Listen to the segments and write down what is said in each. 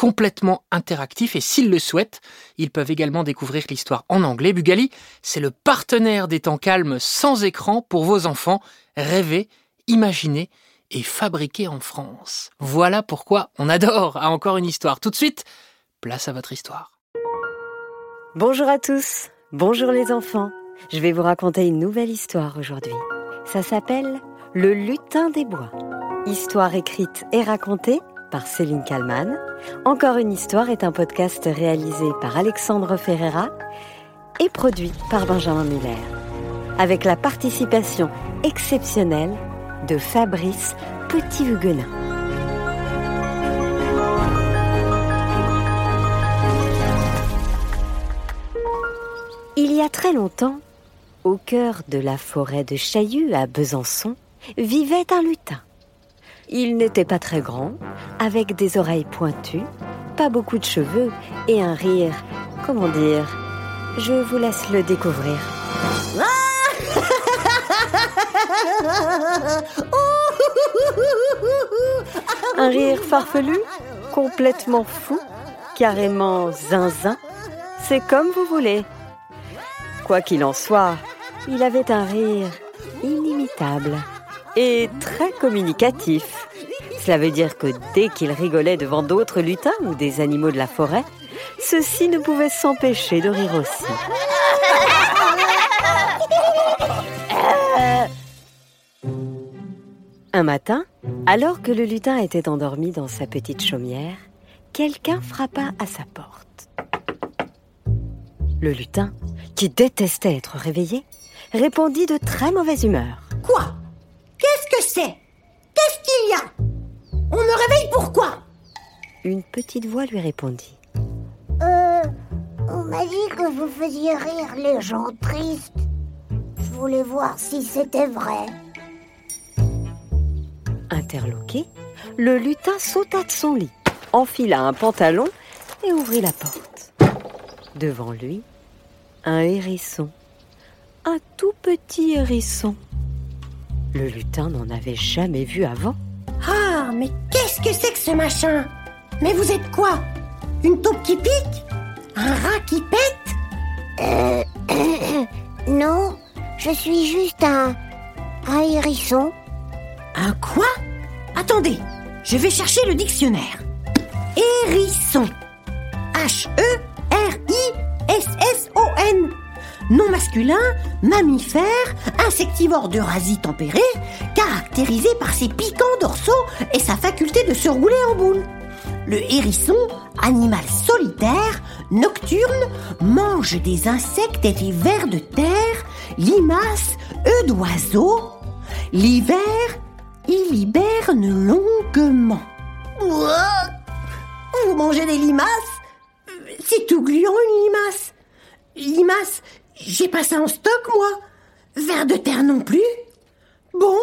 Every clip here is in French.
complètement interactifs et s'ils le souhaitent, ils peuvent également découvrir l'histoire en anglais. Bugali, c'est le partenaire des temps calmes sans écran pour vos enfants. Rêver, imaginer et fabriquer en France. Voilà pourquoi on adore à encore une histoire. Tout de suite, place à votre histoire. Bonjour à tous, bonjour les enfants. Je vais vous raconter une nouvelle histoire aujourd'hui. Ça s'appelle Le lutin des bois. Histoire écrite et racontée par Céline Kallmann. Encore une histoire est un podcast réalisé par Alexandre Ferreira et produit par Benjamin Muller. Avec la participation exceptionnelle de Fabrice Petit-Huguenin. Il y a très longtemps, au cœur de la forêt de Chaillu à Besançon, vivait un lutin. Il n'était pas très grand, avec des oreilles pointues, pas beaucoup de cheveux et un rire, comment dire, je vous laisse le découvrir. Un rire farfelu, complètement fou, carrément zinzin, c'est comme vous voulez. Quoi qu'il en soit, il avait un rire inimitable et très communicatif. Cela veut dire que dès qu'il rigolait devant d'autres lutins ou des animaux de la forêt, ceux-ci ne pouvaient s'empêcher de rire aussi. Un matin, alors que le lutin était endormi dans sa petite chaumière, quelqu'un frappa à sa porte. Le lutin, qui détestait être réveillé, répondit de très mauvaise humeur. Quoi? Que c'est Qu'est-ce qu'il y a? On me réveille pourquoi Une petite voix lui répondit. Euh, on m'a dit que vous faisiez rire les gens tristes. Je voulais voir si c'était vrai. Interloqué, le lutin sauta de son lit, enfila un pantalon et ouvrit la porte. Devant lui, un hérisson. Un tout petit hérisson. Le lutin n'en avait jamais vu avant. Ah, mais qu'est-ce que c'est que ce machin? Mais vous êtes quoi? Une taupe qui pique? Un rat qui pète? Euh, non, je suis juste un, un hérisson. Un quoi? Attendez, je vais chercher le dictionnaire. Hérisson. H-E-R-I-S-S-O-N. Nom masculin, mammifère, insectivore d'Eurasie tempérée, caractérisé par ses piquants dorsaux et sa faculté de se rouler en boule. Le hérisson, animal solitaire, nocturne, mange des insectes et des vers de terre, limaces, œufs d'oiseaux. L'hiver, il hiberne longuement. Vous mangez des limaces? C'est tout gluant une limace. Limace, j'ai pas ça en stock moi. Vers de terre non plus. Bon,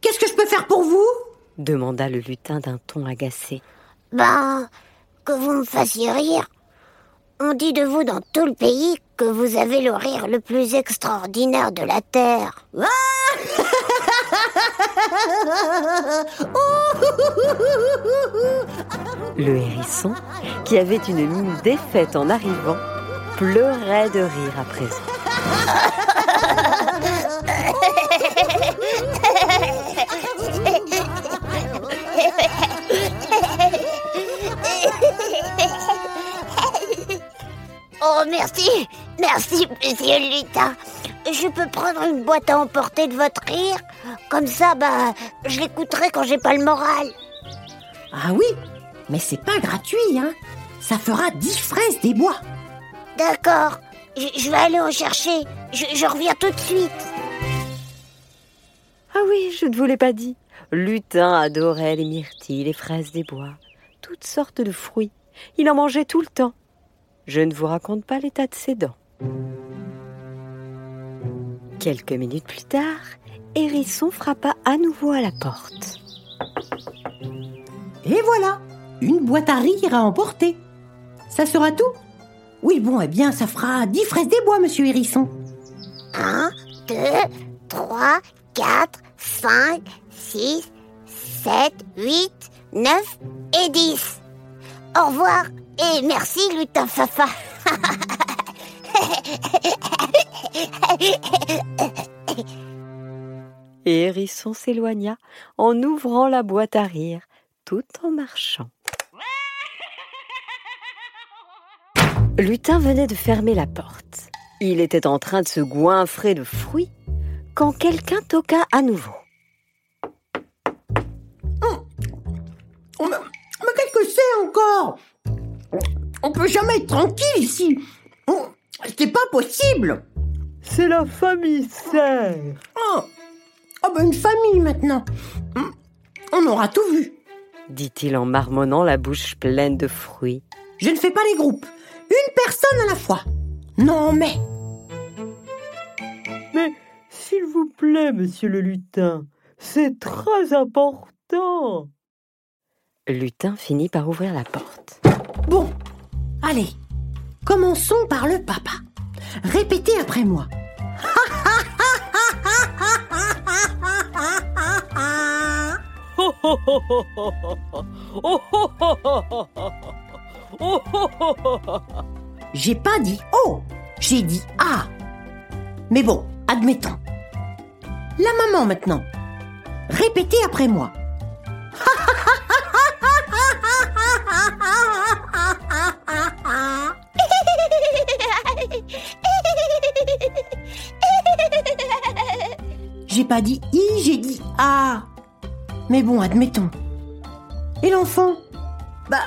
qu'est-ce que je peux faire pour vous? Demanda le lutin d'un ton agacé. Ben, que vous me fassiez rire. On dit de vous dans tout le pays que vous avez le rire le plus extraordinaire de la Terre. Le hérisson, qui avait une mine défaite en arrivant, pleurait de rire à présent. Oh, merci, merci, monsieur lutin. Je peux prendre une boîte à emporter de votre rire? Comme ça, bah, je l'écouterai quand j'ai pas le moral. Ah oui, mais c'est pas gratuit, hein. Ça fera 10 fraises des bois. D'accord, je, je vais aller en chercher. Je, je reviens tout de suite. Ah oui, je ne vous l'ai pas dit. Lutin adorait les myrtilles, les fraises des bois, toutes sortes de fruits. Il en mangeait tout le temps. Je ne vous raconte pas l'état de ses dents. Quelques minutes plus tard, Hérisson frappa à nouveau à la porte. Et voilà, une boîte à rire à emporter. Ça sera tout Oui, bon, eh bien, ça fera 10 fraises des bois, monsieur Hérisson. 1, 2, 3, 4, 5, 6, 7, 8, 9 et 10. Au revoir et merci, lutin Fafa. Et Hérisson s'éloigna en ouvrant la boîte à rire, tout en marchant. Lutin venait de fermer la porte. Il était en train de se goinfrer de fruits quand quelqu'un toqua à nouveau. Oh, mais mais qu'est-ce que c'est encore? On peut jamais être tranquille ici. Oh, C'est pas possible. C'est la famille Serre. Oh, oh ben une famille maintenant. Hmm, On aura tout vu. dit-il en marmonnant la bouche pleine de fruits. Je ne fais pas les groupes. Une personne à la fois. Non mais, Mais s'il vous plaît, monsieur le lutin, c'est très important. Lutin finit par ouvrir la porte. bon, allez, commençons par le papa. Répétez après moi. J'ai pas dit oh, j'ai dit ah. Mais bon, admettons. La maman maintenant. Répétez après moi. J'ai pas dit i, j'ai dit ah. Mais bon, admettons. Et l'enfant? Bah,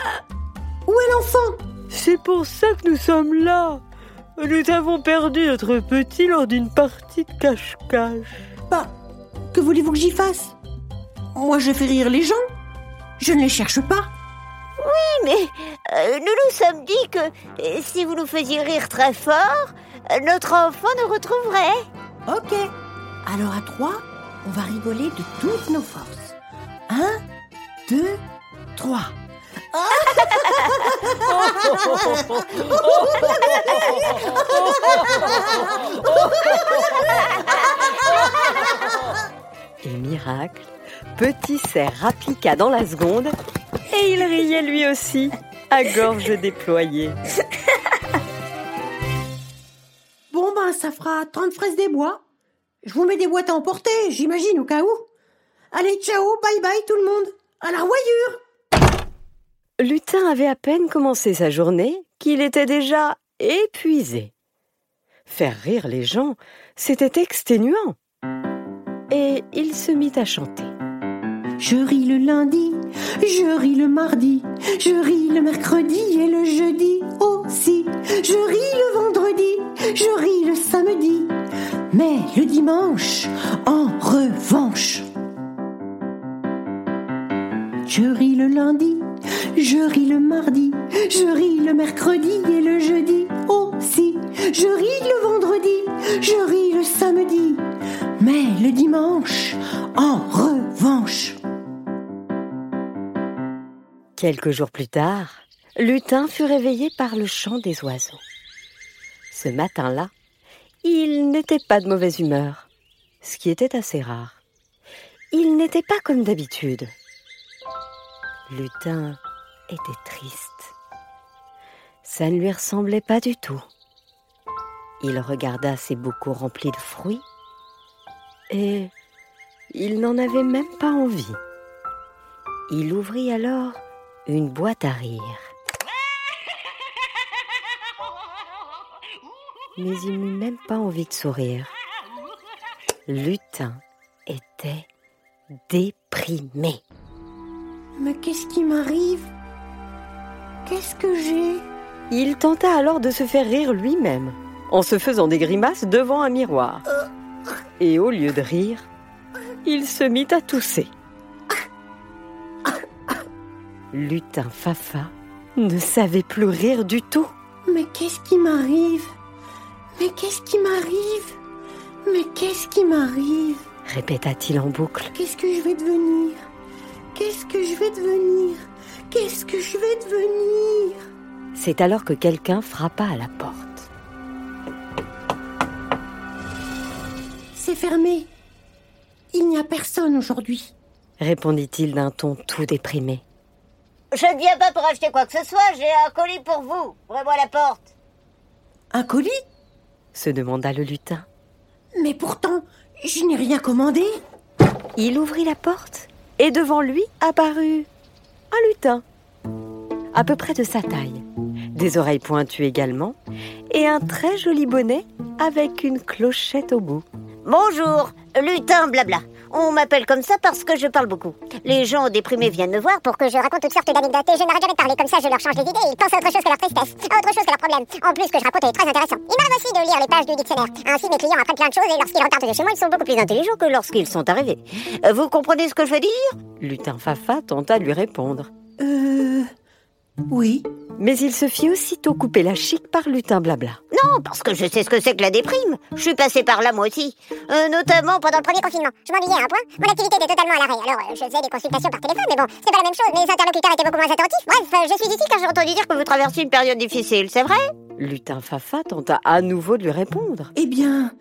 où est l'enfant? C'est pour ça que nous sommes là. Nous avons perdu notre petit lors d'une partie de cache-cache. Bah, que voulez-vous que j'y fasse? Moi, je fais rire les gens. Je ne les cherche pas. Mais euh, nous nous sommes dit que euh, si vous nous faisiez rire très fort, euh, notre enfant nous retrouverait. Ok. Alors à trois, on va rigoler de toutes nos forces. Un, deux, trois. Et miracle, Petit cerf rappliqua dans la seconde et il riait lui aussi, à gorge déployée. Bon ben, ça fera 30 fraises des bois. Je vous mets des boîtes à emporter, j'imagine, au cas où. Allez, ciao, bye bye tout le monde. À la royure Lutin avait à peine commencé sa journée qu'il était déjà épuisé. Faire rire les gens, c'était exténuant. Et il se mit à chanter. Je ris le lundi, je ris le mardi, je ris le mercredi et le jeudi aussi. Je ris le vendredi, je ris le samedi, mais le dimanche, en revanche. Je ris le lundi, je ris le mardi, je ris le mercredi et le jeudi aussi. Je ris le vendredi, je ris le samedi, mais le dimanche, en revanche. Quelques jours plus tard, Lutin fut réveillé par le chant des oiseaux. Ce matin-là, il n'était pas de mauvaise humeur, ce qui était assez rare. Il n'était pas comme d'habitude. Lutin était triste. Ça ne lui ressemblait pas du tout. Il regarda ses bocaux remplis de fruits et il n'en avait même pas envie. Il ouvrit alors une boîte à rire. Mais il n'eut même pas envie de sourire. Lutin était déprimé. Mais qu'est-ce qui m'arrive? Qu'est-ce que j'ai? Il tenta alors de se faire rire lui-même, en se faisant des grimaces devant un miroir. Et au lieu de rire, il se mit à tousser. Lutin Fafa ne savait plus rire du tout. Mais qu'est-ce qui m'arrive? Mais qu'est-ce qui m'arrive? Mais qu'est-ce qui m'arrive? Répéta-t-il en boucle. Qu'est-ce que je vais devenir? Qu'est-ce que je vais devenir? Qu'est-ce que je vais devenir? C'est alors que quelqu'un frappa à la porte. C'est fermé. Il n'y a personne aujourd'hui. répondit-il d'un ton tout déprimé. Je ne viens pas pour acheter quoi que ce soit, j'ai un colis pour vous. Ouvrez-moi la porte. Un colis? se demanda le lutin. Mais pourtant, je n'ai rien commandé. Il ouvrit la porte et devant lui apparut un lutin, à peu près de sa taille, des oreilles pointues également, et un très joli bonnet avec une clochette au bout. Bonjour, lutin blabla. On m'appelle comme ça parce que je parle beaucoup. Les gens déprimés viennent me voir pour que je raconte toutes sortes d'anecdotes et je n'arrête jamais de parler comme ça, je leur change les idées et ils pensent à autre chose que leur tristesse, à autre chose que leur problème. En plus, ce que je raconte est très intéressant. Il m'arrive aussi de lire les pages du dictionnaire. Ainsi, mes clients apprennent plein de choses et lorsqu'ils repartent de chez moi, ils sont beaucoup plus intelligents que lorsqu'ils sont arrivés. Euh, Vous comprenez ce que je veux dire? Lutin Fafa tenta de lui répondre. Euh. Oui. Mais il se fit aussitôt couper la chic par Lutin Blabla. Non, parce que je sais ce que c'est que la déprime. Je suis passée par là moi aussi. Euh, notamment pendant le premier confinement. Je m'ennuyais à un point. Mon activité était totalement à l'arrêt. Alors, euh, je faisais des consultations par téléphone, mais bon, c'est pas la même chose. Les interlocuteurs étaient beaucoup moins attentifs. Bref, euh, je suis ici car j'ai entendu dire que vous traversiez une période difficile, c'est vrai? Lutin Fafa tenta à nouveau de lui répondre, Eh bien,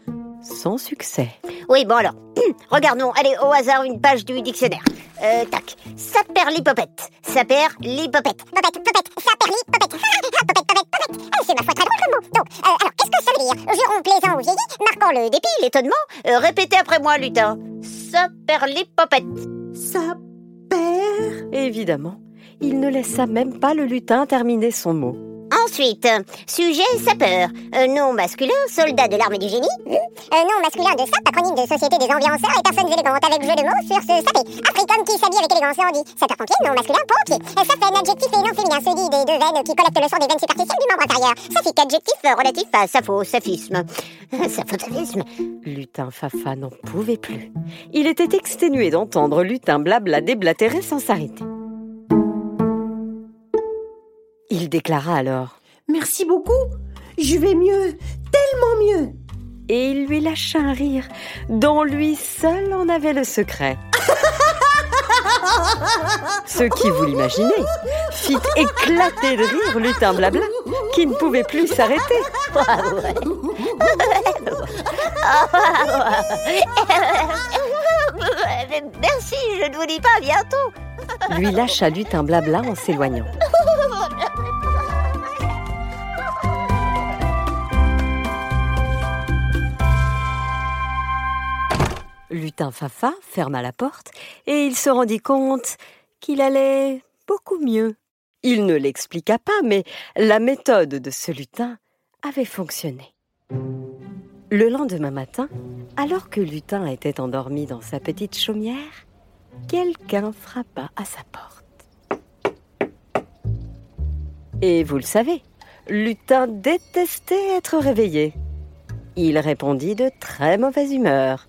sans succès. Oui, bon alors. Regardons, allez, au hasard, une page du dictionnaire. Euh, tac. Saperlipopette. Saperlipopette. Popette, popette, saperlipopette. popette, popette, popette. Ah, c'est ma foi très drôle comme mot. Donc, euh, alors, qu'est-ce que ça veut dire? Juron plaisant ou vieilli, marquant le dépit, l'étonnement. Euh, répétez après moi, lutin. Saperlipopette. ça perd? Évidemment, il ne laissa même pas le lutin terminer son mot. Ensuite, sujet sapeur, Euh, nom masculin, soldat de l'arme du génie. Euh, nom masculin de SAP, acronyme de Société des ambianceurs et personnes élégantes avec jeu de mots sur ce sapé. Africain qui s'habille avec élégance on dit sapeur-pompier, nom masculin, pompier. Euh, Saphène, adjectif et nom féminin, se dit des deux veines qui collectent le sang des veines superficielles du membre intérieur. Saphique, adjectif relatif à sapho, saphisme. Sapho-saphisme. Lutin Fafa n'en pouvait plus. Il était exténué d'entendre Lutin Blabla déblatérer sans s'arrêter. Il déclara alors, Merci beaucoup. Je vais mieux, tellement mieux. et il lui lâcha un rire dont lui seul en avait le secret. Ce qui, vous l'imaginez, fit éclater de rire Lutin Blabla, qui ne pouvait plus s'arrêter. Merci, je ne vous dis pas à bientôt. Lui lâcha Lutin Blabla en s'éloignant. Lutin Fafa ferma la porte et il se rendit compte qu'il allait beaucoup mieux. Il ne l'expliqua pas, mais la méthode de ce lutin avait fonctionné. Le lendemain matin, alors que Lutin était endormi dans sa petite chaumière, quelqu'un frappa à sa porte. Et vous le savez, Lutin détestait être réveillé. Il répondit de très mauvaise humeur.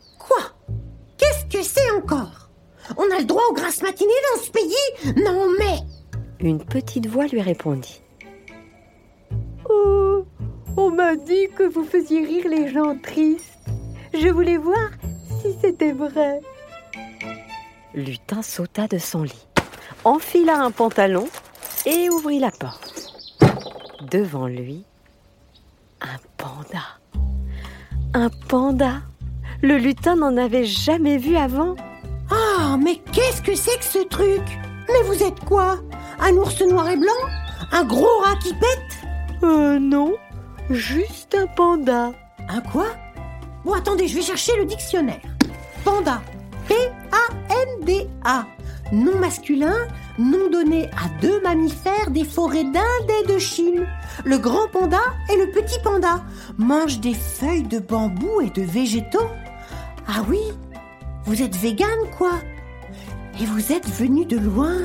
Que c'est encore On a le droit aux grasses matinées dans ce pays Non mais Une petite voix lui répondit. Oh, on m'a dit que vous faisiez rire les gens tristes. Je voulais voir si c'était vrai. Lutin sauta de son lit, enfila un pantalon et ouvrit la porte. Devant lui, un panda. Un panda Le lutin n'en avait jamais vu avant. Ah, mais qu'est-ce que c'est que ce truc? Mais vous êtes quoi? Un ours noir et blanc? Un gros rat qui pète? Euh non, juste un panda. Un quoi? Bon, attendez, je vais chercher le dictionnaire. Panda. P-A-N-D-A. Nom masculin, nom donné à deux mammifères des forêts d'Inde et de Chine. Le grand panda et le petit panda mangent des feuilles de bambou et de végétaux. Ah oui, Vous êtes vegan, quoi Et vous êtes venu de loin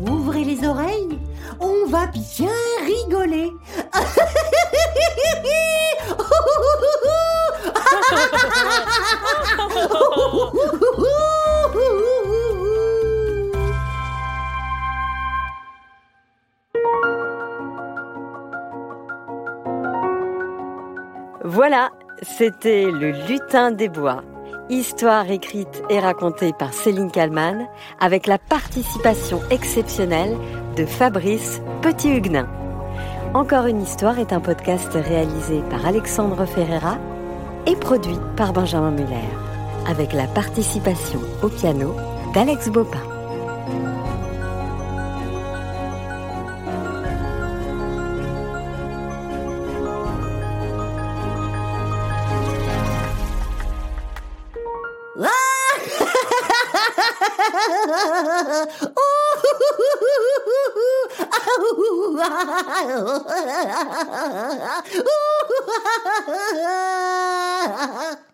Ouvrez les oreilles, on va bien rigoler. c'était Le Lutin des Bois. Histoire écrite et racontée par Céline Kallmann avec la participation exceptionnelle de Fabrice Petit-Huguenin. Encore une histoire est un podcast réalisé par Alexandre Ferreira et produit par Benjamin Muller avec la participation au piano d'Alex Bopin. Ooh.